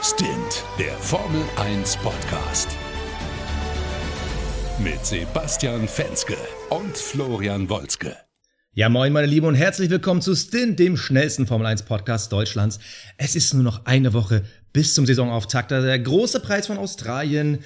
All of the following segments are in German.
Stint, der Formel 1 Podcast. Mit Sebastian Fenske und Florian Wolzke. Ja, moin, meine Lieben, und herzlich willkommen zu Stint, dem schnellsten Formel 1 Podcast Deutschlands. Es ist nur noch eine Woche bis zum Saisonauftakt. Der große Preis von Australien.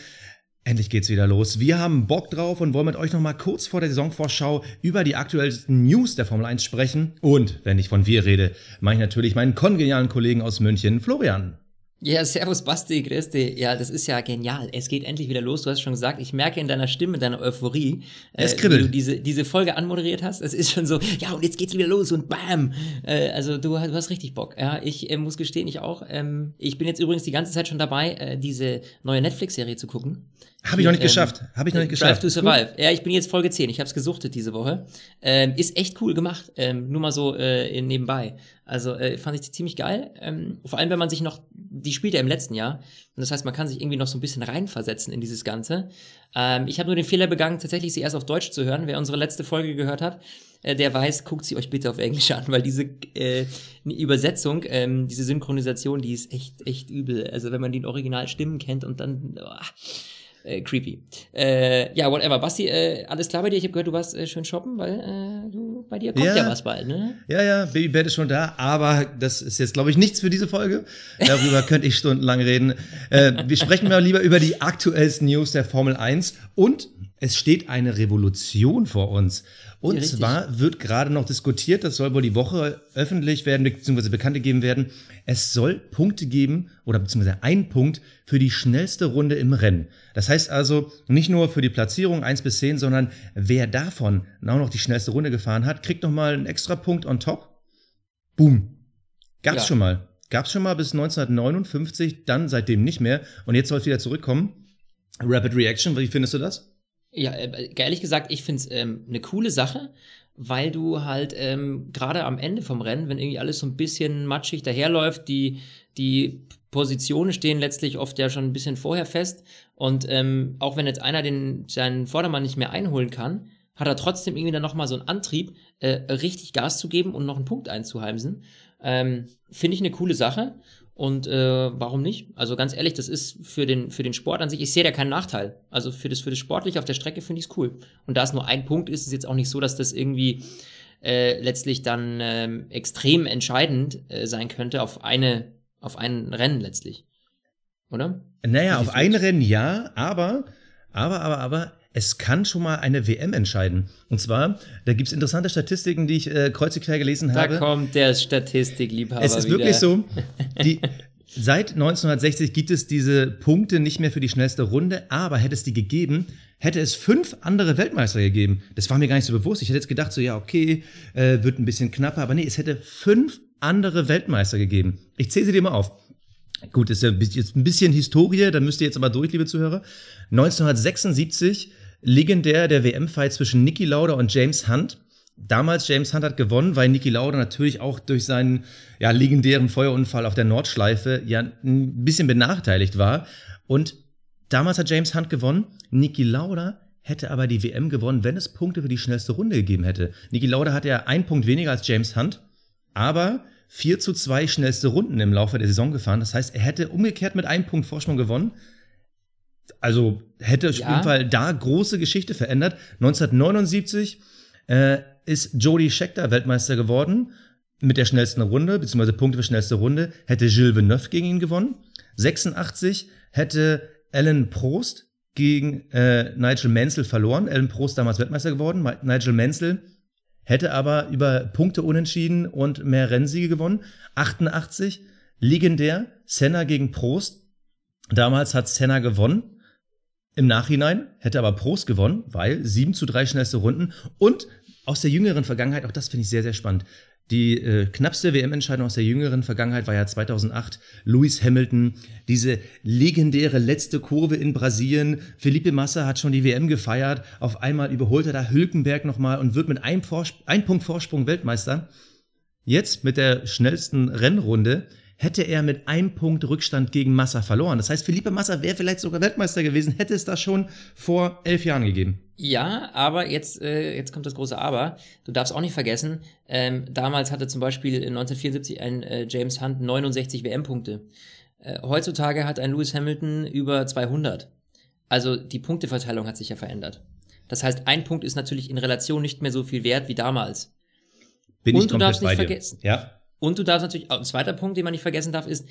Endlich geht's wieder los. Wir haben Bock drauf und wollen mit euch nochmal kurz vor der Saisonvorschau über die aktuellsten News der Formel 1 sprechen. Und wenn ich von wir rede, meine ich natürlich meinen kongenialen Kollegen aus München, Florian. Ja, servus Basti, grüß dich. Ja, das ist ja genial. Es geht endlich wieder los. Du hast schon gesagt, ich merke in deiner Stimme, deiner Euphorie, äh, wie du diese, diese Folge anmoderiert hast. Es ist schon so, ja, und jetzt geht's wieder los und bam. Äh, also du, du, hast richtig Bock. Ja, ich äh, muss gestehen, ich auch. Ähm, ich bin jetzt übrigens die ganze Zeit schon dabei, äh, diese neue Netflix-Serie zu gucken. Habe ich noch nicht ähm, geschafft. Habe ich noch nicht geschafft. Drive to Survive. Cool. Ja, ich bin jetzt Folge 10. Ich habe es gesuchtet diese Woche. Ähm, ist echt cool gemacht. Ähm, nur mal so äh, nebenbei. Also äh, fand ich ziemlich geil. Ähm, vor allem, wenn man sich noch, die spielt ja im letzten Jahr. Und das heißt, man kann sich irgendwie noch so ein bisschen reinversetzen in dieses Ganze. Ähm, ich habe nur den Fehler begangen, tatsächlich sie erst auf Deutsch zu hören. Wer unsere letzte Folge gehört hat, äh, der weiß, guckt sie euch bitte auf Englisch an, weil diese äh, Übersetzung, ähm, diese Synchronisation, die ist echt, echt übel. Also wenn man die Originalstimmen kennt und dann. Oh, äh, creepy. Äh, ja, whatever. Basti, äh, alles klar bei dir? Ich habe gehört, du warst äh, schön shoppen, weil äh, du, bei dir kommt ja, ja was bald, ne? Ja, ja, Babybett ist schon da, aber das ist jetzt, glaube ich, nichts für diese Folge. Darüber könnte ich stundenlang reden. Äh, wir sprechen mal lieber über die aktuellsten News der Formel 1 und es steht eine Revolution vor uns. Und ja, zwar wird gerade noch diskutiert, das soll wohl die Woche öffentlich werden, beziehungsweise bekannt gegeben werden. Es soll Punkte geben, oder beziehungsweise ein Punkt für die schnellste Runde im Rennen. Das heißt also nicht nur für die Platzierung 1 bis 10, sondern wer davon auch noch die schnellste Runde gefahren hat, kriegt nochmal einen extra Punkt on top. Boom. Gab's ja. schon mal. Gab's schon mal bis 1959, dann seitdem nicht mehr. Und jetzt soll es wieder zurückkommen. Rapid Reaction, wie findest du das? Ja, äh, ehrlich gesagt, ich finde es ähm, eine coole Sache, weil du halt ähm, gerade am Ende vom Rennen, wenn irgendwie alles so ein bisschen matschig daherläuft, die, die Positionen stehen letztlich oft ja schon ein bisschen vorher fest. Und ähm, auch wenn jetzt einer den, seinen Vordermann nicht mehr einholen kann, hat er trotzdem irgendwie dann nochmal so einen Antrieb, äh, richtig Gas zu geben und noch einen Punkt einzuheimsen. Ähm, Finde ich eine coole Sache. Und äh, warum nicht? Also ganz ehrlich, das ist für den, für den Sport an sich, ich sehe da keinen Nachteil. Also für das, für das Sportliche auf der Strecke finde ich es cool. Und da es nur ein Punkt ist, ist es jetzt auch nicht so, dass das irgendwie äh, letztlich dann äh, extrem entscheidend äh, sein könnte auf eine, auf ein Rennen letztlich. Oder? Naja, auf ein Rennen ja, aber, aber, aber, aber, es kann schon mal eine WM entscheiden. Und zwar, da gibt's interessante Statistiken, die ich äh, kreuz quer gelesen habe. Da kommt der Statistikliebhaber. Es ist wieder. wirklich so, die, seit 1960 gibt es diese Punkte nicht mehr für die schnellste Runde, aber hätte es die gegeben, hätte es fünf andere Weltmeister gegeben. Das war mir gar nicht so bewusst. Ich hätte jetzt gedacht, so ja, okay, äh, wird ein bisschen knapper, aber nee, es hätte fünf andere Weltmeister gegeben. Ich zähle sie dir mal auf. Gut, ist ja jetzt ein bisschen Historie, da müsst ihr jetzt aber durch, liebe Zuhörer. 1976 legendär der WM-Fight zwischen Niki Lauda und James Hunt. Damals James Hunt hat gewonnen, weil Niki Lauda natürlich auch durch seinen ja, legendären Feuerunfall auf der Nordschleife ja ein bisschen benachteiligt war. Und damals hat James Hunt gewonnen. Niki Lauda hätte aber die WM gewonnen, wenn es Punkte für die schnellste Runde gegeben hätte. Niki Lauda hat ja einen Punkt weniger als James Hunt, aber 4 zu 2 schnellste Runden im Laufe der Saison gefahren. Das heißt, er hätte umgekehrt mit einem Punkt Vorsprung gewonnen. Also hätte auf jeden Fall da große Geschichte verändert. 1979 äh, ist Jody Scheckter Weltmeister geworden mit der schnellsten Runde, beziehungsweise Punkte für schnellste Runde, hätte Gilles Villeneuve gegen ihn gewonnen. 86 hätte Alan Prost gegen äh, Nigel Mansell verloren. Alan Prost damals Weltmeister geworden. Nigel Mansell hätte aber über Punkte unentschieden und mehr Rennsiege gewonnen. 88 legendär Senna gegen Prost. Damals hat Senna gewonnen. Im Nachhinein hätte aber Prost gewonnen, weil 7 zu 3 schnellste Runden. Und aus der jüngeren Vergangenheit, auch das finde ich sehr, sehr spannend. Die äh, knappste WM-Entscheidung aus der jüngeren Vergangenheit war ja 2008. Lewis Hamilton, diese legendäre letzte Kurve in Brasilien. Felipe Massa hat schon die WM gefeiert. Auf einmal überholt er da Hülkenberg nochmal und wird mit einem, Vors ein Punkt Vorsprung Weltmeister. Jetzt mit der schnellsten Rennrunde hätte er mit einem Punkt Rückstand gegen Massa verloren. Das heißt, Felipe Massa wäre vielleicht sogar Weltmeister gewesen, hätte es das schon vor elf Jahren gegeben. Ja, aber jetzt, äh, jetzt kommt das große Aber. Du darfst auch nicht vergessen, ähm, damals hatte zum Beispiel 1974 ein äh, James Hunt 69 WM-Punkte. Äh, heutzutage hat ein Lewis Hamilton über 200. Also die Punkteverteilung hat sich ja verändert. Das heißt, ein Punkt ist natürlich in Relation nicht mehr so viel wert wie damals. Bin Und ich du komplett darfst nicht vergessen. Ja. Und du darfst natürlich, ein zweiter Punkt, den man nicht vergessen darf, ist,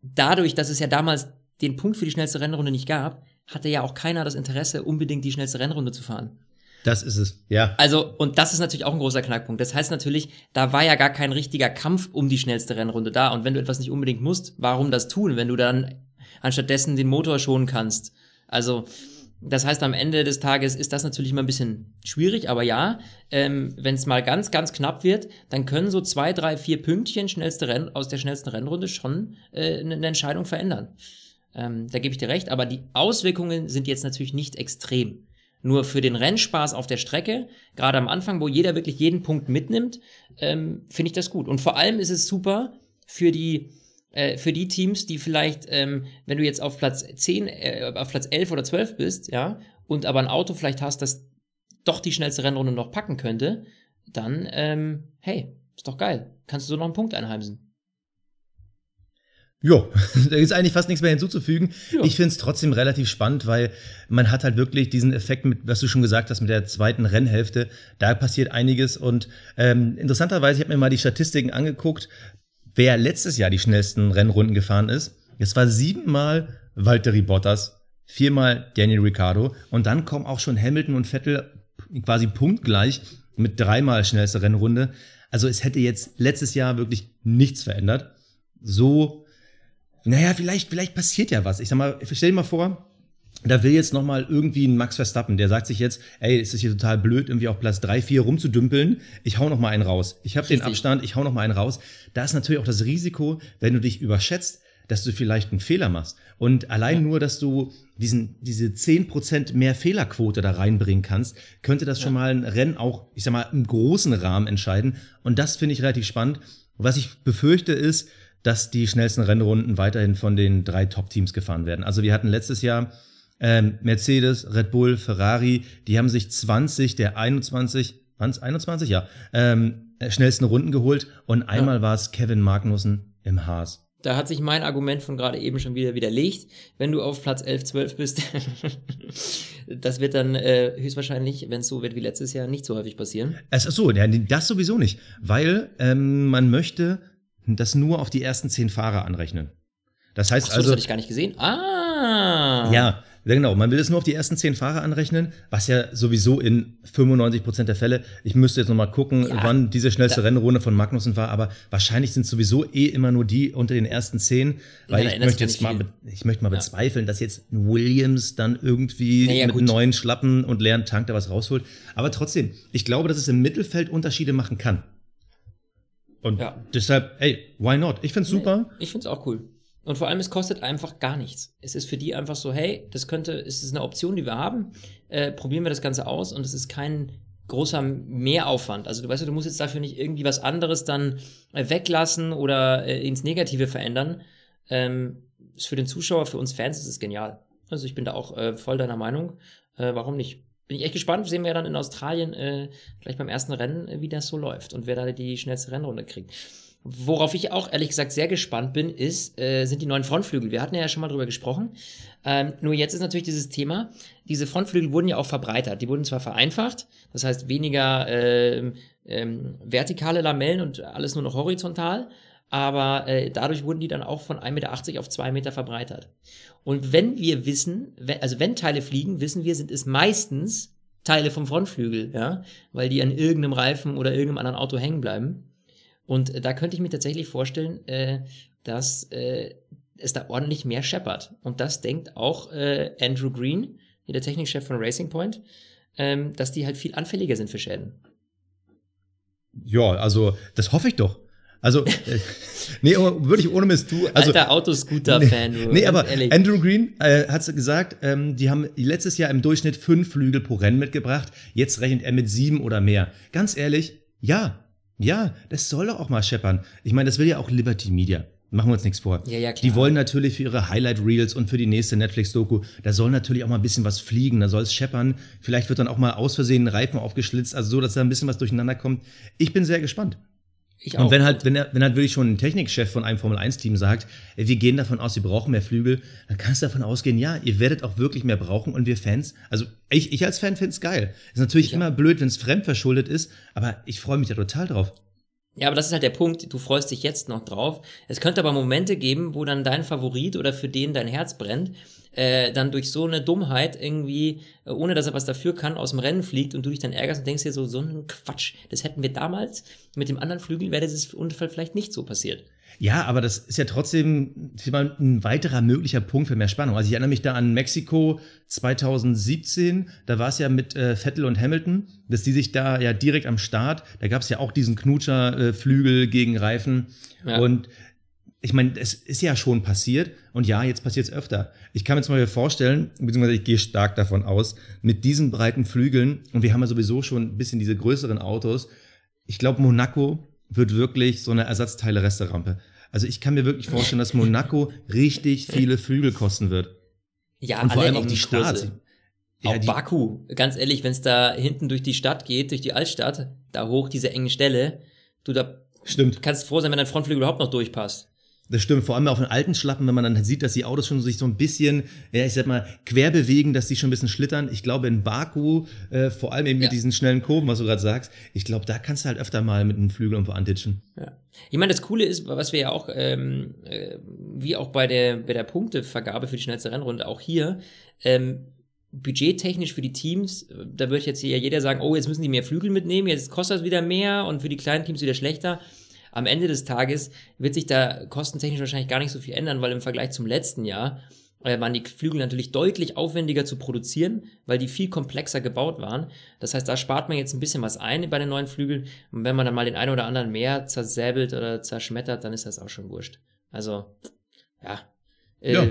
dadurch, dass es ja damals den Punkt für die schnellste Rennrunde nicht gab, hatte ja auch keiner das Interesse, unbedingt die schnellste Rennrunde zu fahren. Das ist es. Ja. Also, und das ist natürlich auch ein großer Knackpunkt. Das heißt natürlich, da war ja gar kein richtiger Kampf um die schnellste Rennrunde da. Und wenn du etwas nicht unbedingt musst, warum das tun, wenn du dann anstattdessen den Motor schonen kannst? Also, das heißt, am Ende des Tages ist das natürlich immer ein bisschen schwierig, aber ja, ähm, wenn es mal ganz, ganz knapp wird, dann können so zwei, drei, vier Pünktchen schnellste Renn aus der schnellsten Rennrunde schon äh, eine eine Entscheidung verändern. Ähm, da gebe ich dir recht, aber die Auswirkungen sind jetzt natürlich nicht extrem. Nur für den Rennspaß auf der Strecke, gerade am Anfang, wo jeder wirklich jeden Punkt mitnimmt, ähm, finde ich das gut. Und vor allem ist es super für die, äh, für die Teams, die vielleicht, ähm, wenn du jetzt auf Platz 10, äh, auf Platz 11 oder 12 bist, ja, und aber ein Auto vielleicht hast, das doch die schnellste Rennrunde noch packen könnte, dann, ähm, hey, ist doch geil. Kannst du so noch einen Punkt einheimsen. Jo, da ist eigentlich fast nichts mehr hinzuzufügen. Ja. Ich finde es trotzdem relativ spannend, weil man hat halt wirklich diesen Effekt mit, was du schon gesagt hast, mit der zweiten Rennhälfte. Da passiert einiges und ähm, interessanterweise, ich habe mir mal die Statistiken angeguckt, wer letztes Jahr die schnellsten Rennrunden gefahren ist. Es war siebenmal Valtteri Bottas, viermal Daniel Ricciardo und dann kommen auch schon Hamilton und Vettel quasi punktgleich mit dreimal schnellste Rennrunde. Also es hätte jetzt letztes Jahr wirklich nichts verändert. So naja, vielleicht, vielleicht passiert ja was. Ich sag mal, stell dir mal vor, da will jetzt noch mal irgendwie ein Max Verstappen, der sagt sich jetzt, ey, es ist hier total blöd, irgendwie auf Platz drei, vier rumzudümpeln. Ich hau noch mal einen raus. Ich habe den. Abstand, ich hau noch mal einen raus. Da ist natürlich auch das Risiko, wenn du dich überschätzt, dass du vielleicht einen Fehler machst. Und allein nur, dass du diesen, diese 10% mehr Fehlerquote da reinbringen kannst, könnte das schon mal ein Rennen auch, ich sag mal, im großen Rahmen entscheiden. Und das finde ich relativ spannend. Was ich befürchte ist, dass die schnellsten Rennrunden weiterhin von den drei Top-Teams gefahren werden. Also wir hatten letztes Jahr ähm, Mercedes, Red Bull, Ferrari, die haben sich 20 der 21, waren es 21? Ja, ähm, äh, schnellsten Runden geholt und einmal war es Kevin Magnussen im Haas. Da hat sich mein Argument von gerade eben schon wieder widerlegt. Wenn du auf Platz 11, 12 bist, das wird dann äh, höchstwahrscheinlich, wenn es so wird wie letztes Jahr, nicht so häufig passieren. Es ist so, ja, das sowieso nicht, weil ähm, man möchte das nur auf die ersten zehn Fahrer anrechnen. Das heißt Ach so, also, das hatte ich gar nicht gesehen. Ah! Ja, ja, genau. Man will es nur auf die ersten zehn Fahrer anrechnen, was ja sowieso in 95 Prozent der Fälle, ich müsste jetzt nochmal gucken, Ja. wann diese schnellste Da- Rennrunde von Magnussen war, aber wahrscheinlich sind sowieso eh immer nur die unter den ersten zehn, weil ich möchte jetzt mal, ich möchte mal Ja. bezweifeln, dass jetzt Williams dann irgendwie Naja, mit gut. neuen Schlappen und leeren Tank da was rausholt. Aber trotzdem, ich glaube, dass es im Mittelfeld Unterschiede machen kann. Und deshalb, ey, why not? Ich find's super. Ich find's auch cool. Und vor allem, es kostet einfach gar nichts. Es ist für die einfach so, hey, das könnte, es ist eine Option, die wir haben. Äh, probieren wir das Ganze aus und es ist kein großer Mehraufwand. Also du weißt, du musst jetzt dafür nicht irgendwie was anderes dann äh, weglassen oder äh, ins Negative verändern. Ähm, ist für den Zuschauer, für uns Fans ist es genial. Also ich bin da auch äh, voll deiner Meinung. Äh, warum nicht? Bin ich echt gespannt. Sehen wir ja dann in Australien äh, gleich beim ersten Rennen, wie das so läuft und wer da die schnellste Rennrunde kriegt. Worauf ich auch ehrlich gesagt sehr gespannt bin, ist, äh, sind die neuen Frontflügel. Wir hatten ja schon mal drüber gesprochen. Ähm, nur jetzt ist natürlich dieses Thema, diese Frontflügel wurden ja auch verbreitert. Die wurden zwar vereinfacht, das heißt weniger ähm, ähm, vertikale Lamellen und alles nur noch horizontal, aber äh, dadurch wurden die dann auch von 1,80 Meter auf 2 Meter verbreitert. Und wenn wir wissen, wenn, also wenn Teile fliegen, wissen wir, sind es meistens Teile vom Frontflügel, ja, weil die an irgendeinem Reifen oder irgendeinem anderen Auto hängen bleiben. Und äh, da könnte ich mir tatsächlich vorstellen, äh, dass äh, es da ordentlich mehr scheppert. Und das denkt auch äh, Andrew Green, der Technikchef von Racing Point, ähm, dass die halt viel anfälliger sind für Schäden. Ja, also, das hoffe ich doch. Also, äh, nee, aber wirklich ohne Mist, du, also. Alter Autoscooter-Fan. Nee, ganz aber ehrlich. Andrew Green äh, hat gesagt, ähm, die haben letztes Jahr im Durchschnitt fünf Flügel pro Rennen mitgebracht. Jetzt rechnet er mit sieben oder mehr. Ganz ehrlich, ja, ja, das soll doch auch mal scheppern. Ich meine, das will ja auch Liberty Media. Machen wir uns nichts vor. Ja, ja, klar. Die wollen natürlich für ihre Highlight Reels und für die nächste Netflix-Doku, da soll natürlich auch mal ein bisschen was fliegen, da soll es scheppern. Vielleicht wird dann auch mal aus Versehen ein Reifen aufgeschlitzt, also so, dass da ein bisschen was durcheinander kommt. Ich bin sehr gespannt. Ich auch. Und wenn halt, wenn, er, wenn halt wirklich schon ein Technikchef von einem Formel-1-Team sagt, wir gehen davon aus, wir brauchen mehr Flügel, dann kannst du davon ausgehen, ja, ihr werdet auch wirklich mehr brauchen und wir Fans, also ich, ich als Fan find's geil. Ist natürlich Ja. immer blöd, wenn es fremdverschuldet ist, aber ich freue mich da total drauf. Ja, aber das ist halt der Punkt, du freust dich jetzt noch drauf. Es könnte aber Momente geben, wo dann dein Favorit oder für den dein Herz brennt, äh, dann durch so eine Dummheit irgendwie, äh, ohne dass er was dafür kann, aus dem Rennen fliegt und du dich dann ärgerst und denkst dir so, so ein Quatsch, das hätten wir damals mit dem anderen Flügel, wäre dieses Unfall vielleicht nicht so passiert. Ja, aber das ist ja trotzdem ein weiterer möglicher Punkt für mehr Spannung. Also ich erinnere mich da an Mexiko 2017, da war es ja mit äh, Vettel und Hamilton, dass die sich da ja direkt am Start, da gab es ja auch diesen Knutscher äh, Flügel gegen Reifen Ja. und ich meine, es ist ja schon passiert und ja, jetzt passiert es öfter. Ich kann mir zum Beispiel vorstellen, beziehungsweise ich gehe stark davon aus, mit diesen breiten Flügeln und wir haben ja sowieso schon ein bisschen diese größeren Autos. Ich glaube, Monaco wird wirklich so eine Ersatzteile-Resterampe. Also ich kann mir wirklich vorstellen, dass Monaco richtig viele Flügel kosten wird. Ja, Und vor alle allem auch die. Starts. Ja, auch Baku, ganz ehrlich, wenn es da hinten durch die Stadt geht, durch die Altstadt, da hoch diese engen Stelle, du da Stimmt, kannst froh sein, wenn dein Frontflügel überhaupt noch durchpasst. Das stimmt. Vor allem auf den alten Schlappen, wenn man dann sieht, dass die Autos schon sich so ein bisschen, ja, ich sag mal, quer bewegen, dass die schon ein bisschen schlittern. Ich glaube, in Baku, äh, vor allem eben Ja. mit diesen schnellen Kurven, was du gerade sagst, ich glaube, da kannst du halt öfter mal mit einem Flügel irgendwo antitschen. Ja. Ich meine, das Coole ist, was wir ja auch, ähm, äh, wie auch bei der, bei der Punktevergabe für die schnellste Rennrunde, auch hier, ähm, budgettechnisch für die Teams, da wird jetzt hier jeder sagen, oh, jetzt müssen die mehr Flügel mitnehmen, jetzt kostet das wieder mehr und für die kleinen Teams wieder schlechter. Am Ende des Tages wird sich da kostentechnisch wahrscheinlich gar nicht so viel ändern, weil im Vergleich zum letzten Jahr äh, waren die Flügel natürlich deutlich aufwendiger zu produzieren, weil die viel komplexer gebaut waren. Das heißt, da spart man jetzt ein bisschen was ein bei den neuen Flügeln. Und wenn man dann mal den einen oder anderen mehr zersäbelt oder zerschmettert, dann ist das auch schon wurscht. Also, ja. Äh, Ja.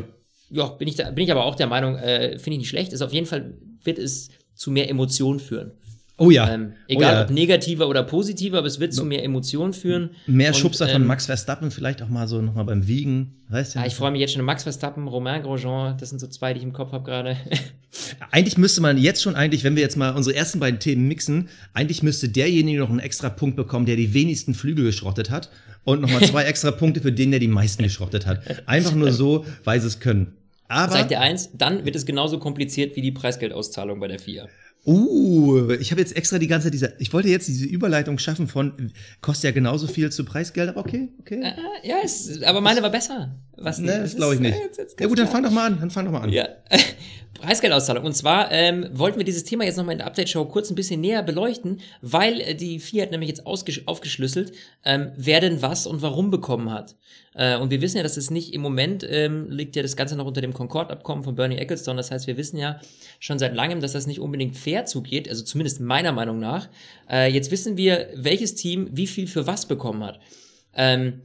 ja. bin ich da, bin ich aber auch der Meinung, äh, finde ich nicht schlecht. Ist auf jeden Fall wird es zu mehr Emotionen führen. Oh ja. Ähm, egal oh ja. ob negativer oder positiver, aber es wird zu mehr Emotionen führen. Mehr Und, Schubser von ähm, Max Verstappen, vielleicht auch mal so nochmal beim Wiegen. Weißt du? Ja, ich freue mich jetzt schon. Max Verstappen, Romain Grosjean, das sind so zwei, die ich im Kopf habe gerade. Eigentlich müsste man jetzt schon eigentlich, wenn wir jetzt mal unsere ersten beiden Themen mixen, eigentlich müsste derjenige noch einen extra Punkt bekommen, der die wenigsten Flügel geschrottet hat und nochmal zwei extra Punkte für den, der die meisten geschrottet hat. Einfach nur so, weil sie es können. Aber, Sag dir eins, dann wird es genauso kompliziert wie die Preisgeldauszahlung bei der FIA. Uh, ich habe jetzt extra die ganze Zeit diese, ich wollte jetzt diese Überleitung schaffen von, kostet ja genauso viel zu Preisgeld, aber okay, okay. Äh, ja, es, aber meine war besser. Was ne, das ist- glaube ich nicht. äh, jetzt- jetzt Ja gut, dann fang doch mal an, dann fang doch mal an. Ja. Preisgeldauszahlung. Und zwar ähm, wollten wir dieses Thema jetzt nochmal in der Update-Show kurz ein bisschen näher beleuchten, weil äh, die FIA hat nämlich jetzt aufgeschlüsselt, ähm, wer denn was und warum bekommen hat. Äh, und wir wissen ja, dass es nicht im Moment ähm, liegt ja das Ganze noch unter dem Concord-Abkommen von Bernie Ecclestone. Das heißt, wir wissen ja schon seit langem, dass das nicht unbedingt fair zugeht, also zumindest meiner Meinung nach. Äh, jetzt wissen wir, welches Team wie viel für was bekommen hat. Ähm,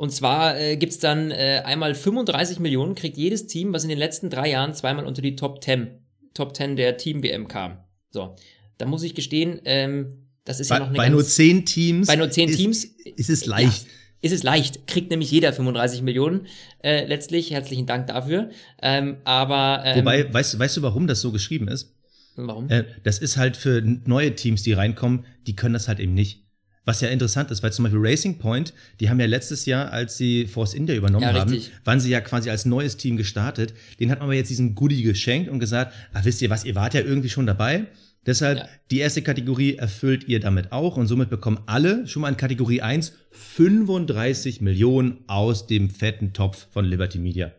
und zwar äh, gibt's dann äh, einmal 35 Millionen, kriegt jedes Team, was in den letzten drei Jahren zweimal unter die Top 10, Top 10 der Team-WM kam. So, da muss ich gestehen, ähm, das ist Bei, ja noch eine bei ganz, nur zehn Teams. bei nur zehn ist, Teams Ist es leicht. Ja, ist es leicht, kriegt nämlich jeder 35 Millionen äh, letztlich. Herzlichen Dank dafür. Ähm, aber ähm, Wobei, weißt, du- weißt du, warum das so geschrieben ist? warum? Äh, das ist halt für neue Teams, die reinkommen, die können das halt eben nicht. Was ja interessant ist, weil zum Beispiel Racing Point, die haben ja letztes Jahr, als sie Force India übernommen Ja, haben, waren sie ja quasi als neues Team gestartet. Den hat man aber jetzt diesen Goodie geschenkt und gesagt, ah, wisst ihr was, ihr wart ja irgendwie schon dabei. Deshalb, Ja. die erste Kategorie erfüllt ihr damit auch und somit bekommen alle schon mal in Kategorie 1 35 Millionen aus dem fetten Topf von Liberty Media.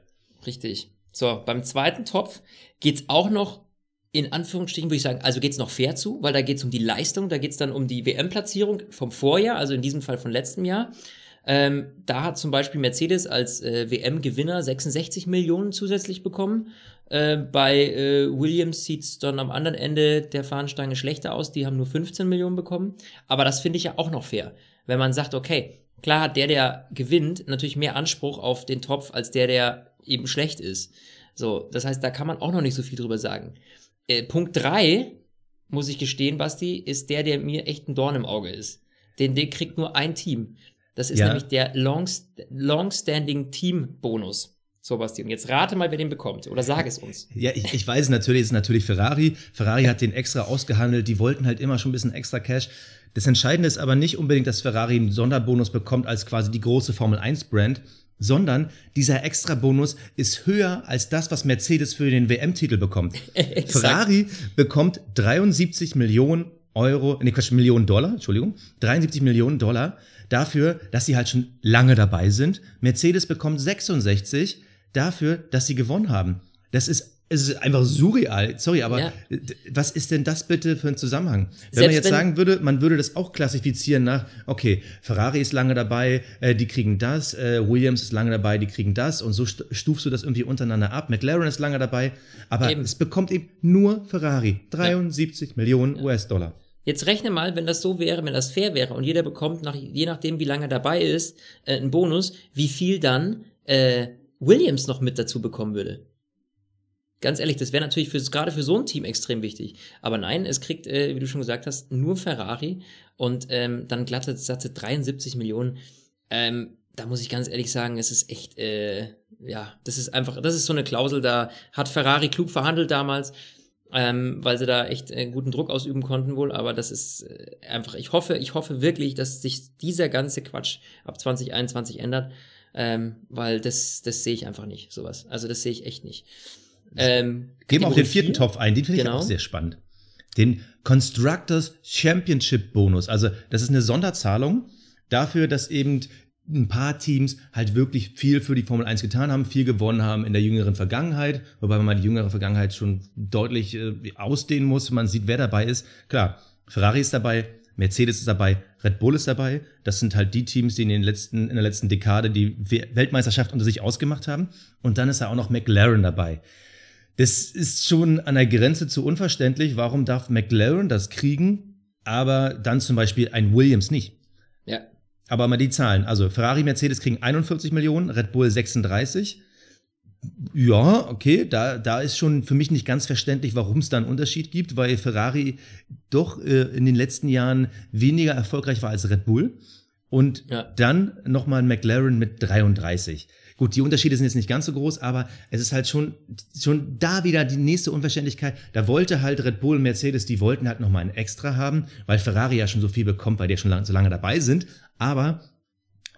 Richtig. So, beim zweiten Topf geht's auch noch in Anführungsstrichen, würde ich sagen, also geht's noch fair zu, weil da geht's um die Leistung, da geht's dann um die WM-Platzierung vom Vorjahr, also in diesem Fall von letztem Jahr. Ähm, da hat zum Beispiel Mercedes als äh, WM-Gewinner 66 Millionen zusätzlich bekommen. Äh, bei äh, Williams sieht's dann am anderen Ende der Fahnenstange schlechter aus, die haben nur 15 Millionen bekommen. Aber das finde ich ja auch noch fair. Wenn man sagt, okay, klar hat der, der gewinnt, natürlich mehr Anspruch auf den Topf als der, der eben schlecht ist. So, das heißt, da kann man auch noch nicht so viel drüber sagen. Äh, Punkt drei muss ich gestehen, Basti, ist der, der mir echt ein Dorn im Auge ist. Den, den kriegt nur ein Team. Das ist Ja. nämlich der Longs- Long-Standing Team-Bonus. So, Basti, und jetzt rate mal, wer den bekommt. Oder sag es uns. Ja, ich, ich weiß natürlich, es ist natürlich Ferrari. Ferrari hat den extra ausgehandelt, die wollten halt immer schon ein bisschen extra Cash. Das Entscheidende ist aber nicht unbedingt, dass Ferrari einen Sonderbonus bekommt als quasi die große Formel 1-Brand, sondern dieser Extra-Bonus ist höher als das, was Mercedes für den WM-Titel bekommt. Ferrari bekommt 73 Millionen Euro, nee, Quatsch, Millionen Dollar, Entschuldigung, 73 Millionen Dollar dafür, dass sie halt schon lange dabei sind. Mercedes bekommt 66 dafür, dass sie gewonnen haben. Das ist es ist einfach surreal. Sorry, aber Ja. was ist denn das bitte für ein Zusammenhang? Wenn Selbst man jetzt wenn- sagen würde, man würde das auch klassifizieren nach, okay, Ferrari ist lange dabei, äh, die kriegen das, äh, Williams ist lange dabei, die kriegen das und so st stufst du das irgendwie untereinander ab. McLaren ist lange dabei, aber Eben. es bekommt eben nur Ferrari. 73 Millionen US-Dollar. Jetzt rechne mal, wenn das so wäre, wenn das fair wäre und jeder bekommt, nach, je nachdem, wie lange er dabei ist, äh, einen Bonus, wie viel dann äh, Williams noch mit dazu bekommen würde. Ganz ehrlich, das wäre natürlich für, gerade für so ein Team extrem wichtig. Aber nein, es kriegt, äh, wie du schon gesagt hast, nur Ferrari und ähm, dann glatte satte 73 Millionen. Ähm, da muss ich ganz ehrlich sagen, es ist echt, äh, ja, das ist einfach, das ist so eine Klausel, da hat Ferrari klug verhandelt damals ähm, weil sie da echt äh, guten Druck ausüben konnten wohl, aber das ist äh, einfach, ich hoffe, ich hoffe wirklich, dass sich dieser ganze Quatsch ab 2021 ändert, ähm, weil das, das sehe ich einfach nicht, sowas. Also das sehe ich echt nicht. Ähm, Geben wir auch den vierten vier. Topf ein, den finde ich Genau. auch sehr spannend. Den Constructors Championship Bonus. Also, das ist eine Sonderzahlung dafür, dass eben ein paar Teams halt wirklich viel für die Formel 1 getan haben, viel gewonnen haben in der jüngeren Vergangenheit, wobei man mal die jüngere Vergangenheit schon deutlich äh, ausdehnen muss. Man sieht, wer dabei ist. Klar, Ferrari ist dabei, Mercedes ist dabei, Red Bull ist dabei. Das sind halt die Teams, die in, den letzten, in der letzten Dekade die We- Weltmeisterschaft unter sich ausgemacht haben. Und dann ist da auch noch McLaren dabei. Das ist schon an der Grenze zu unverständlich. Warum darf McLaren das kriegen, aber dann zum Beispiel ein Williams nicht? Ja, Aber mal die Zahlen. Also Ferrari, Mercedes kriegen 41 Millionen, Red Bull 36. Ja, okay, da, da ist schon für mich nicht ganz verständlich, warum es da einen Unterschied gibt, weil Ferrari doch äh, in den letzten Jahren weniger erfolgreich war als Red Bull. Und Ja. dann nochmal ein McLaren mit 33. Gut, die Unterschiede sind jetzt nicht ganz so groß, aber es ist halt schon, schon da wieder die nächste Unverständlichkeit. Da wollte halt Red Bull und Mercedes, die wollten halt nochmal ein Extra haben, weil Ferrari ja schon so viel bekommt, weil die ja schon lang, so lange dabei sind. Aber,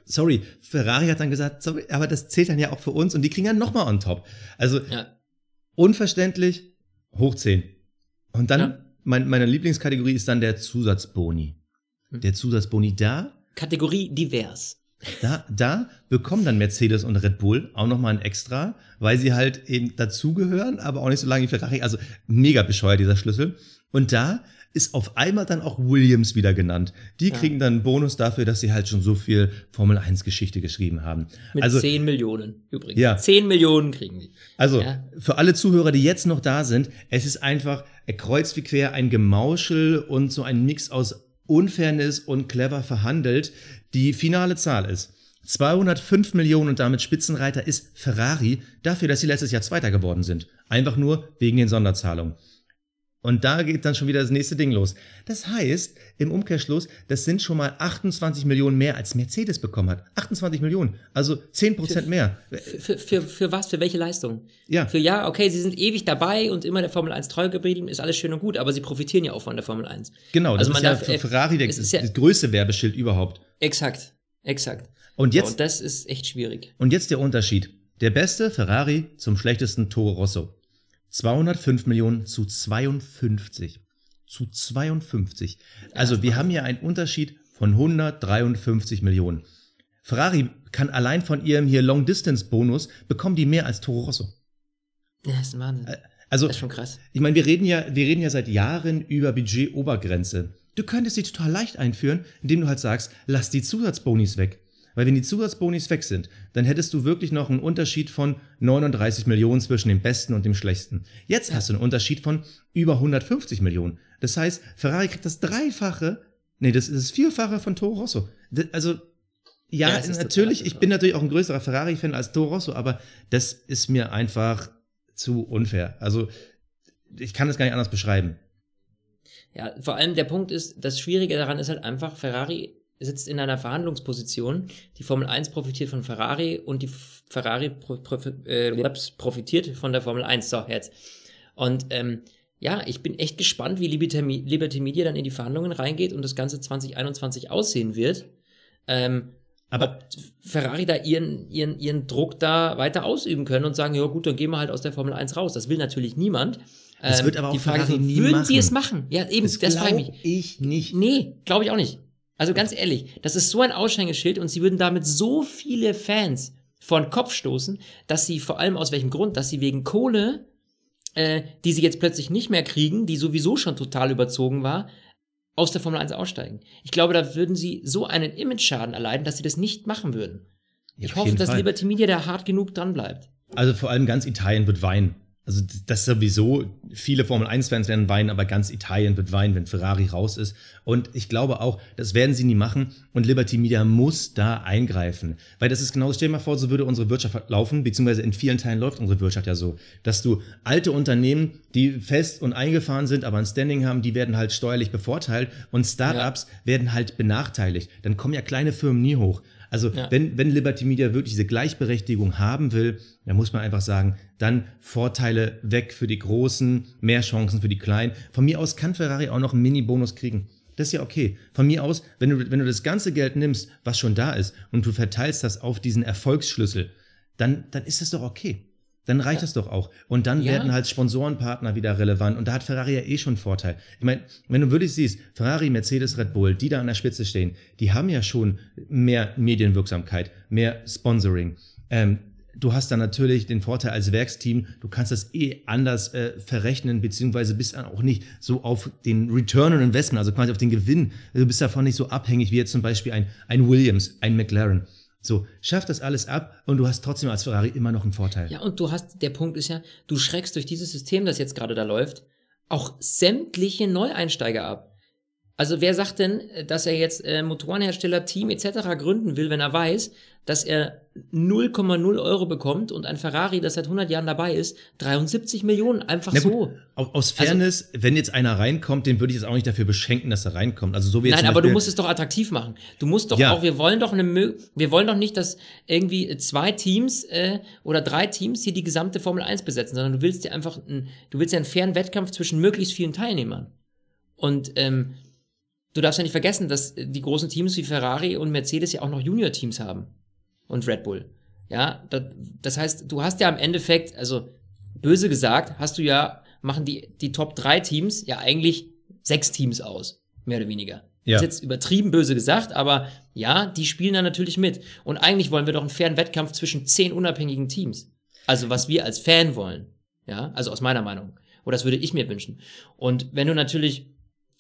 sorry, Ferrari hat dann gesagt, sorry, aber das zählt dann ja auch für uns und die kriegen dann nochmal on top. Also, ja. unverständlich, hoch 10. Und dann, Ja. mein, meine Lieblingskategorie ist dann der Zusatzboni. Hm. Der Zusatzboni da Kategorie divers. Da, da bekommen dann Mercedes und Red Bull auch nochmal ein Extra, weil sie halt eben dazugehören, aber auch nicht so lange wie Ferrari. Also mega bescheuert dieser Schlüssel. Und da ist auf einmal dann auch Williams wieder genannt. Die Ja. kriegen dann einen Bonus dafür, dass sie halt schon so viel Formel 1 Geschichte geschrieben haben. Mit also, 10 Millionen übrigens. Ja. 10 Millionen kriegen die. also Ja. für alle Zuhörer, die jetzt noch da sind, es ist einfach kreuz wie quer ein Gemauschel und so ein Mix aus Unfairness und clever verhandelt. Die finale Zahl ist 205 Millionen und damit Spitzenreiter ist Ferrari dafür, dass sie letztes Jahr Zweiter geworden sind. Einfach nur wegen den Sonderzahlungen. Und da geht dann schon wieder das nächste Ding los. Das heißt, im Umkehrschluss, das sind schon mal 28 Millionen mehr, als Mercedes bekommen hat. 28 Millionen, also 10 Prozent mehr. Für, für, für was? Für welche Leistung? Ja. Für ja, okay, sie sind ewig dabei und immer der Formel 1 treu geblieben, ist alles schön und gut, aber sie profitieren ja auch von der Formel 1. Genau, das Also ist man ja darf- für äh, Ferrari der, ist ja- das größte Werbeschild überhaupt. Exakt, exakt. Und jetzt, und das ist echt schwierig. und jetzt der Unterschied. Der beste Ferrari zum schlechtesten Toro Rosso. 205 Millionen zu 52. Zu 52. Also wir haben hier einen Unterschied von 153 Millionen. Ferrari kann allein von ihrem hier Long-Distance-Bonus bekommen die mehr als Toro Rosso. Ja, das ist ein Wahnsinn. Also Das ist schon krass. Ich meine, wir reden ja, wir reden ja seit Jahren über Budget-Obergrenze. Du könntest sie total leicht einführen, indem du halt sagst, lass die Zusatzbonis weg. Weil wenn die Zusatzbonis weg sind, dann hättest du wirklich noch einen Unterschied von 39 Millionen zwischen dem Besten und dem Schlechten. Jetzt hast du einen Unterschied von über 150 Millionen. Das heißt, Ferrari kriegt das Dreifache, nee, das ist das Vierfache von Toro Rosso. Also, ja, Ja, natürlich, ich bin natürlich auch ein größerer Ferrari-Fan als Toro Rosso, aber das ist mir einfach zu unfair. Also, ich kann das gar nicht anders beschreiben. Ja, vor allem der Punkt ist, das Schwierige daran ist halt einfach, Ferrari sitzt in einer Verhandlungsposition. Die Formel 1 profitiert von Ferrari und die Ferrari pro, profi- äh, profitiert von der Formel 1. So, jetzt. Und ähm, ja, ich bin echt gespannt, wie Liberty, Media dann in die Verhandlungen reingeht und das Ganze 2021 aussehen wird. Ähm, aber Ferrari da ihren, ihren, ihren Druck da weiter ausüben können und sagen, ja gut, dann gehen wir halt aus der Formel 1 raus. Das will natürlich niemand. Das ähm, wird aber auch die Frage Ferrari ist, würden machen. sie es machen? Ja, eben, das, das frage ich mich. ich nicht. Nee, glaube ich auch nicht. Also ganz ehrlich, das ist so ein Aushängeschild und sie würden damit so viele Fans vor den Kopf stoßen, dass sie vor allem aus welchem Grund, dass sie wegen Kohle, äh, die sie jetzt plötzlich nicht mehr kriegen, die sowieso schon total überzogen war, aus der Formel 1 aussteigen. Ich glaube, da würden sie so einen Image-Schaden erleiden, dass sie das nicht machen würden. Ja, ich hoffe, dass Fall. Liberty Media da hart genug dran bleibt. Also vor allem ganz Italien wird weinen. Also das sowieso, viele Formel 1-Fans werden weinen, aber ganz Italien wird weinen, wenn Ferrari raus ist. Und ich glaube auch, das werden sie nie machen. Und Liberty Media muss da eingreifen. Weil das ist genau, stell dir mal vor, so würde unsere Wirtschaft laufen, beziehungsweise in vielen Teilen läuft unsere Wirtschaft ja so, dass du alte Unternehmen, die fest und eingefahren sind, aber ein Standing haben, die werden halt steuerlich bevorteilt und Startups werden halt benachteiligt. Dann kommen ja kleine Firmen nie hoch. Also Ja. wenn, wenn Liberty Media wirklich diese Gleichberechtigung haben will, dann muss man einfach sagen, dann Vorteile weg für die Großen, mehr Chancen für die Kleinen. Von mir aus kann Ferrari auch noch einen Mini-Bonus kriegen. Das ist ja okay. Von mir aus, wenn du, wenn du das ganze Geld nimmst, was schon da ist, und du verteilst das auf diesen Erfolgsschlüssel, dann, dann ist das doch okay. Dann reicht das doch auch. Und dann Ja. werden halt Sponsorenpartner wieder relevant. Und da hat Ferrari ja eh schon Vorteil. Ich meine, wenn du wirklich siehst, Ferrari, Mercedes, Red Bull, die da an der Spitze stehen, die haben ja schon mehr Medienwirksamkeit, mehr Sponsoring. Ähm, du hast dann natürlich den Vorteil als Werksteam, du kannst das eh anders äh, verrechnen, beziehungsweise bist dann auch nicht so auf den Return on Investment, also quasi auf den Gewinn. Du bist davon nicht so abhängig wie jetzt zum Beispiel ein, ein Williams, ein McLaren. So, schaff das alles ab und du hast trotzdem als Ferrari immer noch einen Vorteil. Ja, und du hast, der Punkt ist ja, du schreckst durch dieses System, das jetzt gerade da läuft, auch sämtliche Neueinsteiger ab. Also wer sagt denn, dass er jetzt äh, Motorenhersteller, Team etc. gründen will, wenn er weiß, dass er 0,0 Euro bekommt und ein Ferrari, das seit 100 Jahren dabei ist, 73 Millionen, einfach Na gut, so. au- aus Fairness, wenn jetzt einer reinkommt, den würde ich jetzt auch nicht dafür beschenken, dass er reinkommt. Also so wie jetzt Nein, aber du musst es doch attraktiv machen. Du musst doch Ja. auch, wir wollen doch eine, wir wollen doch nicht, dass irgendwie zwei Teams äh, oder drei Teams hier die gesamte Formel 1 besetzen, sondern du willst dir einfach, ein, du willst ja einen fairen Wettkampf zwischen möglichst vielen Teilnehmern. Und ähm, du darfst ja nicht vergessen, dass die großen Teams wie Ferrari und Mercedes ja auch noch Junior-Teams haben. Und Red Bull. Ja, das, das heißt, du hast ja im Endeffekt, also böse gesagt, hast du ja, machen die, die Top 3 Teams ja eigentlich sechs Teams aus. Mehr oder weniger. Ja. Ist jetzt übertrieben böse gesagt, aber ja, die spielen da natürlich mit. Und eigentlich wollen wir doch einen fairen Wettkampf zwischen zehn unabhängigen Teams. Also was wir als Fan wollen. Ja, also aus meiner Meinung. Oder das würde ich mir wünschen. Und wenn du natürlich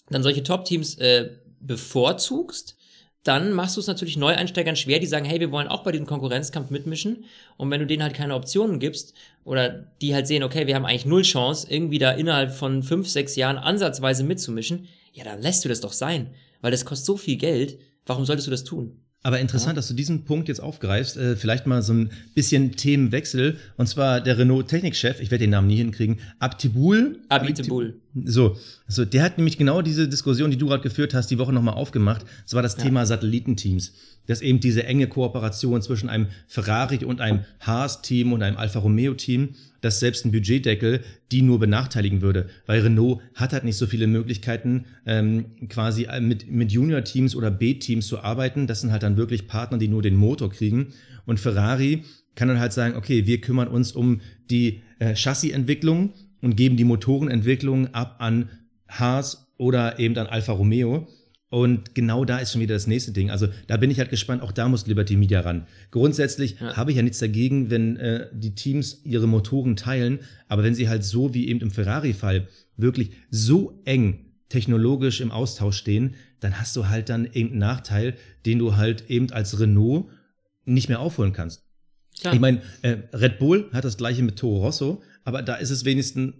dann solche Top-Teams äh, bevorzugst, dann machst du es natürlich Neueinsteigern schwer, die sagen, hey, wir wollen auch bei diesem Konkurrenzkampf mitmischen. Und wenn du denen halt keine Optionen gibst oder die halt sehen, okay, wir haben eigentlich null Chance, irgendwie da innerhalb von fünf, sechs Jahren ansatzweise mitzumischen, ja, dann lässt du das doch sein, weil das kostet so viel Geld. Warum solltest du das tun? Aber interessant, dass du diesen Punkt jetzt aufgreifst. Äh, vielleicht mal so ein bisschen Themenwechsel. Und zwar der Renault-Technikchef, ich werde den Namen nie hinkriegen, Abtibul. Abitibul. So, so, der hat nämlich genau diese Diskussion, die du gerade geführt hast, die Woche nochmal aufgemacht. Das war das Thema Satellitenteams. Dass eben diese enge Kooperation zwischen einem Ferrari und einem Haas-Team und einem Alfa Romeo-Team, dass selbst ein Budgetdeckel die nur benachteiligen würde. Weil Renault hat halt nicht so viele Möglichkeiten, ähm, quasi mit, mit Junior-Teams oder B-Teams zu arbeiten. Das sind halt dann wirklich Partner, die nur den Motor kriegen. Und Ferrari kann dann halt sagen, okay, wir kümmern uns um die äh, Chassisentwicklung und geben die Motorenentwicklung ab an Haas oder eben an Alfa Romeo. Und genau da ist schon wieder das nächste Ding. Also da bin ich halt gespannt, auch da muss Liberty Media ran. Grundsätzlich Ja. habe ich ja nichts dagegen, wenn äh, die Teams ihre Motoren teilen, aber wenn sie halt so wie eben im Ferrari-Fall wirklich so eng technologisch im Austausch stehen, dann hast du halt dann irgendeinen Nachteil, den du halt eben als Renault nicht mehr aufholen kannst. Klar. Ich meine, äh, Red Bull hat das gleiche mit Toro Rosso, aber da ist es wenigstens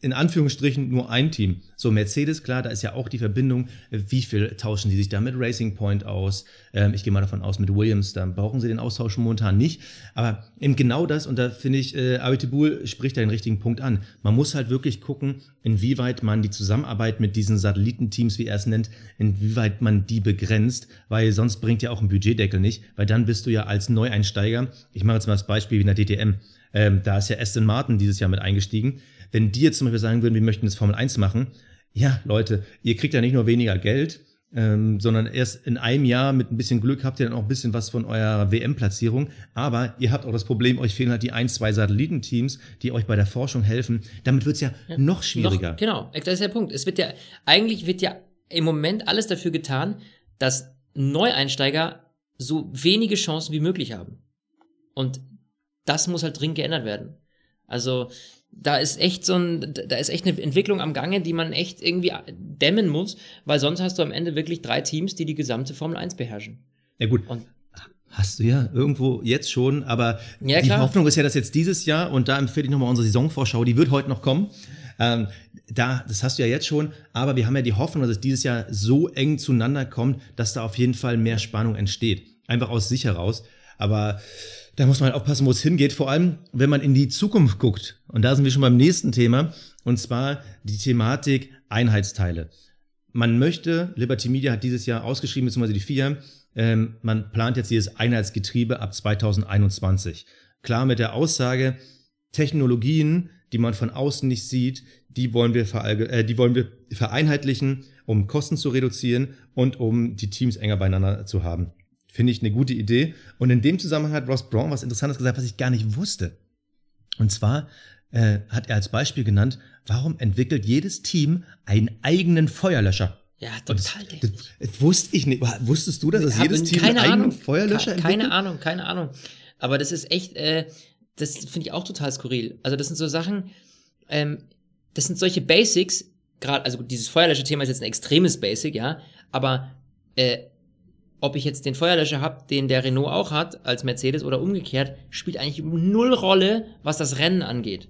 in Anführungsstrichen nur ein Team. So Mercedes, klar, da ist ja auch die Verbindung, wie viel tauschen sie sich da mit Racing Point aus? Ähm, ich gehe mal davon aus, mit Williams, da brauchen sie den Austausch momentan nicht. Aber eben genau das, und da finde ich, äh, Abitibul spricht da den richtigen Punkt an. Man muss halt wirklich gucken, inwieweit man die Zusammenarbeit mit diesen Satellitenteams, wie er es nennt, inwieweit man die begrenzt, weil sonst bringt ja auch ein Budgetdeckel nicht, weil dann bist du ja als Neueinsteiger, ich mache jetzt mal das Beispiel wie in der DTM, ähm, da ist ja Aston Martin dieses Jahr mit eingestiegen. Wenn die jetzt zum Beispiel sagen würden, wir möchten das Formel 1 machen, ja, Leute, ihr kriegt ja nicht nur weniger Geld, ähm, sondern erst in einem Jahr mit ein bisschen Glück habt ihr dann auch ein bisschen was von eurer WM-Platzierung. Aber ihr habt auch das Problem, euch fehlen halt die ein, zwei Satellitenteams, die euch bei der Forschung helfen. Damit wird's ja, ja noch schwieriger. Noch, genau, das ist der Punkt. Es wird ja, eigentlich wird ja im Moment alles dafür getan, dass Neueinsteiger so wenige Chancen wie möglich haben. Und das muss halt dringend geändert werden. Also da ist echt so ein, da ist echt eine Entwicklung am Gange, die man echt irgendwie dämmen muss, weil sonst hast du am Ende wirklich drei Teams, die die gesamte Formel 1 beherrschen. Ja gut. Und Hast du ja irgendwo jetzt schon, aber ja, die Hoffnung ist ja, dass jetzt dieses Jahr, und da empfehle ich nochmal unsere Saisonvorschau, die wird heute noch kommen. Ähm, da, das hast du ja jetzt schon, aber wir haben ja die Hoffnung, dass es dieses Jahr so eng zueinander kommt, dass da auf jeden Fall mehr Spannung entsteht. Einfach aus sich heraus. Aber da muss man aufpassen, wo es hingeht, vor allem wenn man in die Zukunft guckt. Und da sind wir schon beim nächsten Thema, und zwar die Thematik Einheitsteile. Man möchte, Liberty Media hat dieses Jahr ausgeschrieben, beziehungsweise die FIA, ähm, man plant jetzt dieses Einheitsgetriebe ab 2021. Klar mit der Aussage, Technologien, die man von außen nicht sieht, die wollen wir, äh, die wollen wir vereinheitlichen, um Kosten zu reduzieren und um die Teams enger beieinander zu haben. Finde ich eine gute Idee. Und in dem Zusammenhang hat Ross Brown was Interessantes gesagt, was ich gar nicht wusste. Und zwar äh, hat er als Beispiel genannt, warum entwickelt jedes Team einen eigenen Feuerlöscher? Ja, total. Das, das, das, wusste ich nicht. Wusstest du, dass das jedes Team einen eigenen Ahnung, Feuerlöscher entwickelt? Keine Ahnung, keine Ahnung. Aber das ist echt, äh, das finde ich auch total skurril. Also das sind so Sachen, ähm, das sind solche Basics, gerade, also dieses Feuerlöscher-Thema ist jetzt ein extremes Basic, ja, aber äh, ob ich jetzt den Feuerlöscher habe, den der Renault auch hat, als Mercedes oder umgekehrt, spielt eigentlich null Rolle, was das Rennen angeht.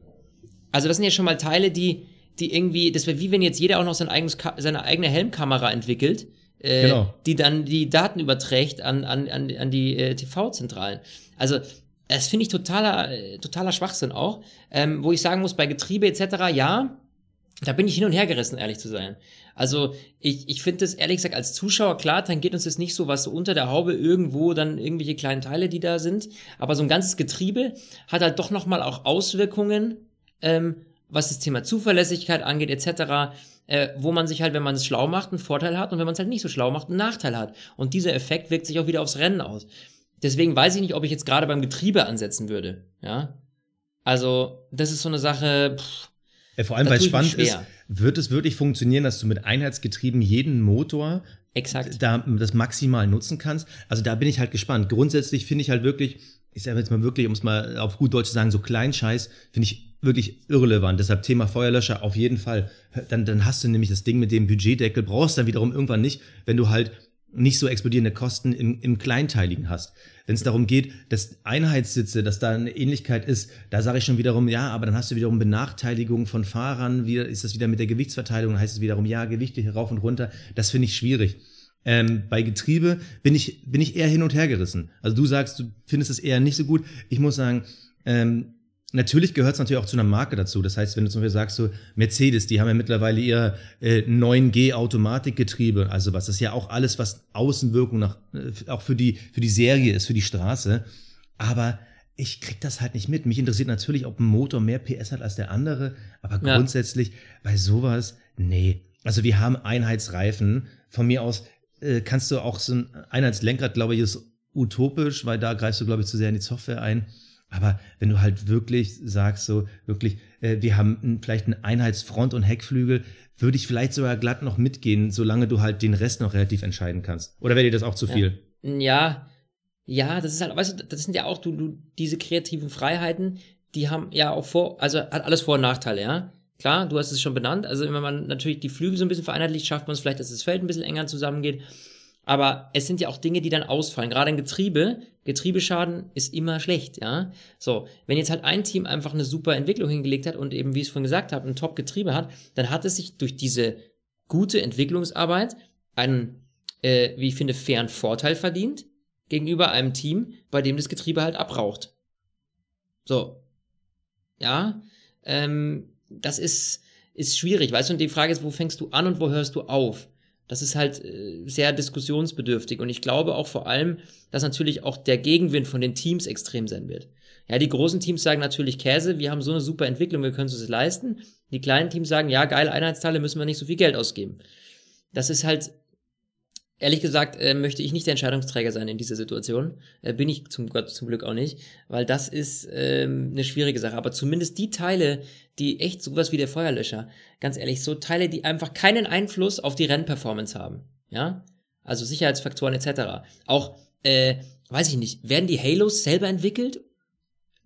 Also das sind ja schon mal Teile, die, die irgendwie, das wäre wie wenn jetzt jeder auch noch sein eigenes, seine eigene Helmkamera entwickelt, äh, genau. die dann die Daten überträgt an, an, an, an die äh, TV-Zentralen. Also das finde ich totaler, äh, totaler Schwachsinn auch, ähm, wo ich sagen muss, bei Getriebe etc., ja, da bin ich hin und her gerissen, ehrlich zu sein. Also ich, ich finde das ehrlich gesagt als Zuschauer klar, dann geht uns das nicht so was so unter der Haube irgendwo dann irgendwelche kleinen Teile, die da sind. Aber so ein ganzes Getriebe hat halt doch nochmal auch Auswirkungen, ähm, was das Thema Zuverlässigkeit angeht etc., äh, wo man sich halt, wenn man es schlau macht, einen Vorteil hat und wenn man es halt nicht so schlau macht, einen Nachteil hat. Und dieser Effekt wirkt sich auch wieder aufs Rennen aus. Deswegen weiß ich nicht, ob ich jetzt gerade beim Getriebe ansetzen würde. Ja, also das ist so eine Sache. Pff, vor allem, weil es spannend ist, wird es wirklich funktionieren, dass du mit Einheitsgetrieben jeden Motor Exakt. da das maximal nutzen kannst? Also da bin ich halt gespannt. Grundsätzlich finde ich halt wirklich, ich sage jetzt mal wirklich, um es mal auf gut Deutsch zu sagen, so Kleinscheiß finde ich wirklich irrelevant. Deshalb Thema Feuerlöscher auf jeden Fall. Dann, dann hast du nämlich das Ding mit dem Budgetdeckel, brauchst dann wiederum irgendwann nicht, wenn du halt nicht so explodierende Kosten im, im Kleinteiligen hast. Wenn es darum geht, dass Einheitssitze, dass da eine Ähnlichkeit ist, da sage ich schon wiederum, ja, aber dann hast du wiederum Benachteiligung von Fahrern, wie ist das wieder mit der Gewichtsverteilung, heißt es wiederum, ja, Gewichte hier rauf und runter, das finde ich schwierig. Ähm, bei Getriebe bin ich, bin ich eher hin und her gerissen. Also du sagst, du findest es eher nicht so gut. Ich muss sagen, ähm, Natürlich gehört es natürlich auch zu einer Marke dazu. Das heißt, wenn du zum Beispiel sagst, so Mercedes, die haben ja mittlerweile ihr äh, 9G Automatikgetriebe, also was das ist ja auch alles, was Außenwirkung nach, äh, auch für die, für die Serie ist, für die Straße. Aber ich krieg das halt nicht mit. Mich interessiert natürlich, ob ein Motor mehr PS hat als der andere, aber ja. grundsätzlich bei sowas, nee. Also wir haben Einheitsreifen. Von mir aus äh, kannst du auch so ein Einheitslenkrad, glaube ich, ist utopisch, weil da greifst du, glaube ich, zu sehr in die Software ein. Aber wenn du halt wirklich sagst, so wirklich, äh, wir haben vielleicht einen Einheitsfront- und Heckflügel, würde ich vielleicht sogar glatt noch mitgehen, solange du halt den Rest noch relativ entscheiden kannst. Oder wäre dir das auch zu viel? Ja, ja, das ist halt, weißt du, das sind ja auch du, du diese kreativen Freiheiten, die haben ja auch vor, also hat alles Vor- und Nachteile, ja. Klar, du hast es schon benannt. Also wenn man natürlich die Flügel so ein bisschen vereinheitlicht, schafft man es vielleicht, dass das Feld ein bisschen enger zusammengeht. Aber es sind ja auch Dinge, die dann ausfallen. Gerade ein Getriebe, Getriebeschaden ist immer schlecht, ja. So, wenn jetzt halt ein Team einfach eine super Entwicklung hingelegt hat und eben, wie ich es vorhin gesagt habe, ein Top-Getriebe hat, dann hat es sich durch diese gute Entwicklungsarbeit einen, äh, wie ich finde, fairen Vorteil verdient gegenüber einem Team, bei dem das Getriebe halt abraucht. So. Ja, ähm, das ist, ist schwierig, weißt du, und die Frage ist, wo fängst du an und wo hörst du auf? Das ist halt äh, sehr diskussionsbedürftig. Und ich glaube auch vor allem, dass natürlich auch der Gegenwind von den Teams extrem sein wird. Ja, die großen Teams sagen natürlich Käse, wir haben so eine super Entwicklung, wir können es uns leisten. Die kleinen Teams sagen, ja, geile Einheitsteile, müssen wir nicht so viel Geld ausgeben. Das ist halt, ehrlich gesagt, äh, möchte ich nicht der Entscheidungsträger sein in dieser Situation. Äh, bin ich zum Gott zum Glück auch nicht, weil das ist ähm, eine schwierige Sache. Aber zumindest die Teile, die echt sowas wie der Feuerlöscher, ganz ehrlich, so Teile, die einfach keinen Einfluss auf die Rennperformance haben. Ja, also Sicherheitsfaktoren etc. Auch, äh, weiß ich nicht, werden die Halos selber entwickelt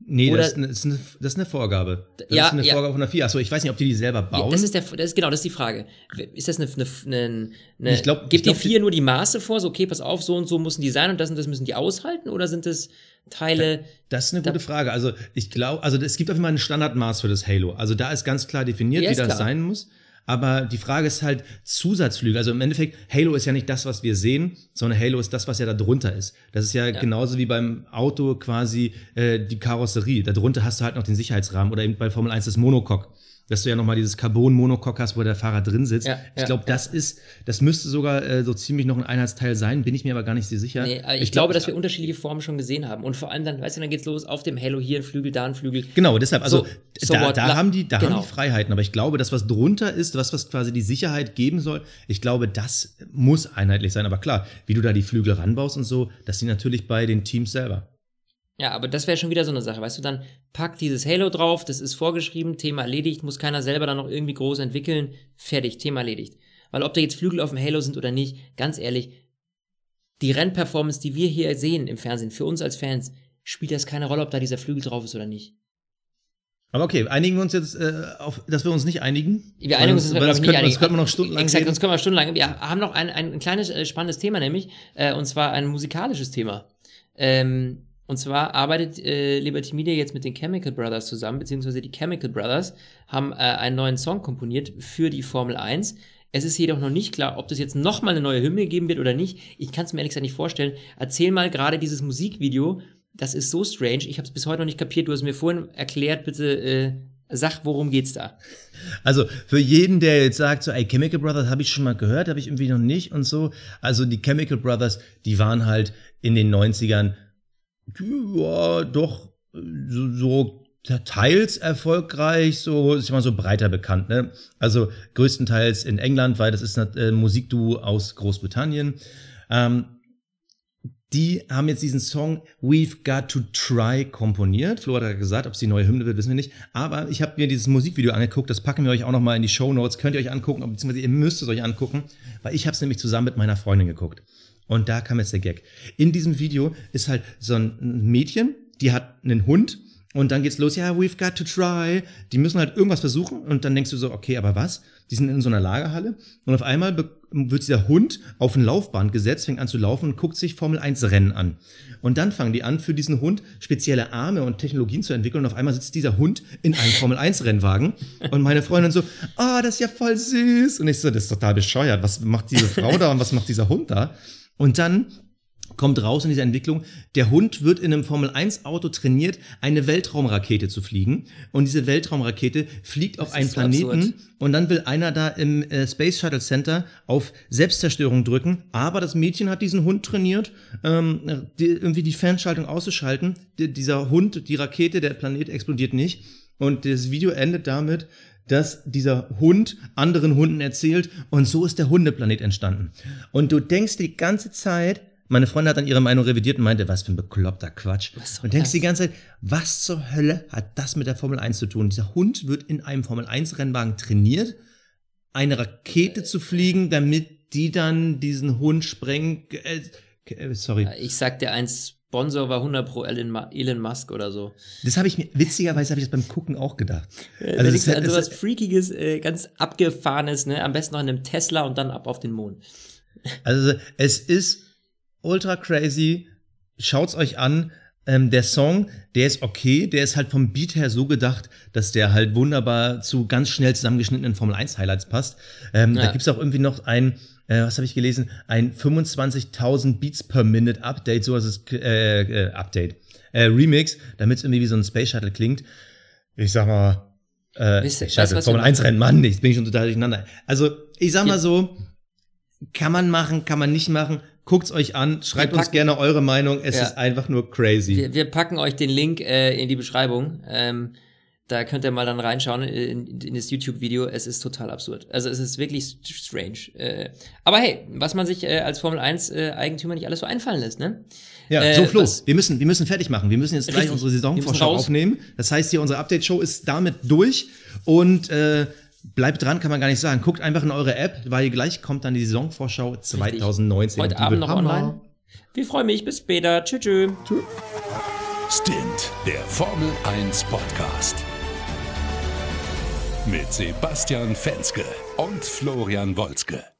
Nee, Oder- das ist, eine, das, ist eine, das ist eine Vorgabe. Das Ja, ist eine ja. Vorgabe von der FIA. Achso, ich weiß nicht, ob die die selber bauen. Ja, das ist der, das ist genau, das ist die Frage. Ist das eine, eine, eine, Ich glaub- gibt ich glaub, die vier nur die Maße vor, so okay, pass auf, so und so müssen die sein und das und das müssen die aushalten oder sind es Teile? Das ist eine gute Frage. Also ich glaube, also es gibt auf jeden Fall ein Standardmaß für das Halo. Also da ist ganz klar definiert, Ja, wie das klar. sein muss. Aber die Frage ist halt Zusatzflüge. Also im Endeffekt, Halo ist ja nicht das, was wir sehen, sondern Halo ist das, was ja da drunter ist. Das ist ja, genauso wie beim Auto quasi äh, die Karosserie. Darunter hast du halt noch den Sicherheitsrahmen oder eben bei Formel 1 das Monocoque. Dass du ja nochmal dieses Carbon-Monocoque hast, wo der Fahrer drin sitzt. Ja, ich ja, glaube, das ist, das müsste sogar äh, so ziemlich noch ein Einheitsteil sein, bin ich mir aber gar nicht so sicher. Nee, äh, ich, glaube, dass wir unterschiedliche Formen schon gesehen haben. Und vor allem dann, weißt du, dann geht's los auf dem Halo hier ein Flügel, da ein Flügel. Genau, deshalb, also So, so da, what, da haben die, da genau. haben die Freiheiten, aber ich glaube, das, was drunter ist, was, was quasi die Sicherheit geben soll, ich glaube, das muss einheitlich sein. Aber klar, wie du da die Flügel ranbaust und so, das sind natürlich bei den Teams selber. Ja, aber das wäre schon wieder so eine Sache, weißt du, dann pack dieses Halo drauf, das ist vorgeschrieben, Thema erledigt, muss keiner selber dann noch irgendwie groß entwickeln, fertig, Thema erledigt. Weil ob da jetzt Flügel auf dem Halo sind oder nicht, ganz ehrlich, die Rennperformance, die wir hier sehen im Fernsehen, für uns als Fans, spielt das keine Rolle, ob da dieser Flügel drauf ist oder nicht. Aber okay, einigen wir uns jetzt äh, auf, dass wir uns nicht einigen. Wir einigen uns, Weil wir, das glaub ich, könnte, einigen. das könnte man noch stundenlang Exakt, reden. sonst können wir stundenlang. Wir haben noch ein, ein, ein kleines, äh, spannendes Thema, nämlich, äh, und zwar ein musikalisches Thema. Ähm, und zwar arbeitet äh, Liberty Media jetzt mit den Chemical Brothers zusammen, beziehungsweise die Chemical Brothers haben äh, einen neuen Song komponiert für die Formel 1. Es ist jedoch noch nicht klar, ob das jetzt nochmal eine neue Hymne geben wird oder nicht. Ich kann es mir ehrlich gesagt nicht vorstellen. Erzähl mal gerade dieses Musikvideo. Das ist so strange. Ich habe es bis heute noch nicht kapiert. Du hast mir vorhin erklärt. Bitte äh, sag, worum geht's da? Also für jeden, der jetzt sagt, so, ey, Chemical Brothers habe ich schon mal gehört, habe ich irgendwie noch nicht und so. Also die Chemical Brothers, die waren halt in den 90ern, ja, doch so, so teils erfolgreich, so ist mal so breiter bekannt. Ne? Also größtenteils in England, weil das ist ein äh, Musikduo aus Großbritannien. Ähm, die haben jetzt diesen Song We've Got to Try komponiert. Flo hat ja gesagt, ob es die neue Hymne wird, wissen wir nicht. Aber ich habe mir dieses Musikvideo angeguckt, das packen wir euch auch noch mal in die Show Notes. Könnt ihr euch angucken, beziehungsweise ihr müsst es euch angucken, weil ich habe es nämlich zusammen mit meiner Freundin geguckt. Und da kam jetzt der Gag. In diesem Video ist halt so ein Mädchen, die hat einen Hund und dann geht's los, ja, we've got to try. Die müssen halt irgendwas versuchen und dann denkst du so, okay, aber was? Die sind in so einer Lagerhalle und auf einmal wird dieser Hund auf ein Laufband gesetzt, fängt an zu laufen und guckt sich Formel 1 Rennen an. Und dann fangen die an, für diesen Hund spezielle Arme und Technologien zu entwickeln und auf einmal sitzt dieser Hund in einem Formel 1 Rennwagen und meine Freundin so, ah, das ist ja voll süß. Und ich so, das ist total bescheuert. Was macht diese Frau da und was macht dieser Hund da? Und dann kommt raus in dieser Entwicklung, der Hund wird in einem Formel-1-Auto trainiert, eine Weltraumrakete zu fliegen. Und diese Weltraumrakete fliegt auf einen Planeten absurd. und dann will einer da im äh, Space Shuttle Center auf Selbstzerstörung drücken. Aber das Mädchen hat diesen Hund trainiert, ähm, die, irgendwie die Fernschaltung auszuschalten. Die, dieser Hund, die Rakete, der Planet explodiert nicht. Und das Video endet damit, dass dieser Hund anderen Hunden erzählt und so ist der Hundeplanet entstanden. Und du denkst die ganze Zeit, meine Freundin hat dann ihre Meinung revidiert und meinte, was für ein bekloppter Quatsch. Und denkst das? die ganze Zeit, was zur Hölle hat das mit der Formel 1 zu tun? Dieser Hund wird in einem Formel 1 Rennwagen trainiert, eine Rakete zu fliegen, damit die dann diesen Hund sprengen. Äh, äh, sorry. Ich sag dir eins, Sponsor war 100 pro Elon, Musk oder so. Das habe ich mir, witzigerweise habe ich das beim Gucken auch gedacht. Also Also das ist also was Freakiges, äh, ganz abgefahrenes, ne? Am besten noch in einem Tesla und dann ab auf den Mond. Also es ist ultra crazy. Schaut's euch an. Ähm, der Song, der ist okay, der ist halt vom Beat her so gedacht, dass der halt wunderbar zu ganz schnell zusammengeschnittenen Formel 1 Highlights passt. Ähm, Ja. Da gibt's auch irgendwie noch ein, äh, was habe ich gelesen, ein 25.000 Beats per Minute Update, so ist es äh, äh, Update, äh, Remix, damit es irgendwie wie so ein Space Shuttle klingt. Ich sag mal, äh, Wisst was Formel wir 1 Rennen, Mann, ich bin schon total durcheinander. Also ich sag mal so, Kann man machen, kann man nicht machen. Guckt's euch an, schreibt Wir uns packen- gerne eure Meinung. Es Ja. ist einfach nur crazy. Wir, wir packen euch den Link äh, in die Beschreibung. Ähm, da könnt ihr mal dann reinschauen in, in das YouTube-Video. Es ist total absurd. Also es ist wirklich st- strange. Äh, aber hey, was man sich äh, als Formel 1-Eigentümer nicht alles so einfallen lässt, ne? Ja, Äh, so Flo, wir müssen, wir müssen fertig machen. Wir müssen jetzt gleich Richtig. unsere Saisonvorschau aufnehmen. Das heißt hier, unsere Update-Show ist damit durch und äh, bleibt dran, kann man gar nicht sagen. Guckt einfach in eure App, weil gleich kommt dann die Saisonvorschau 2019. Heute Die Abend noch Hammer. online. Wir freuen mich. Bis später. Tschüss. tschüss. Stint, der Formel 1 Podcast. Mit Sebastian Fenske und Florian Wolzke.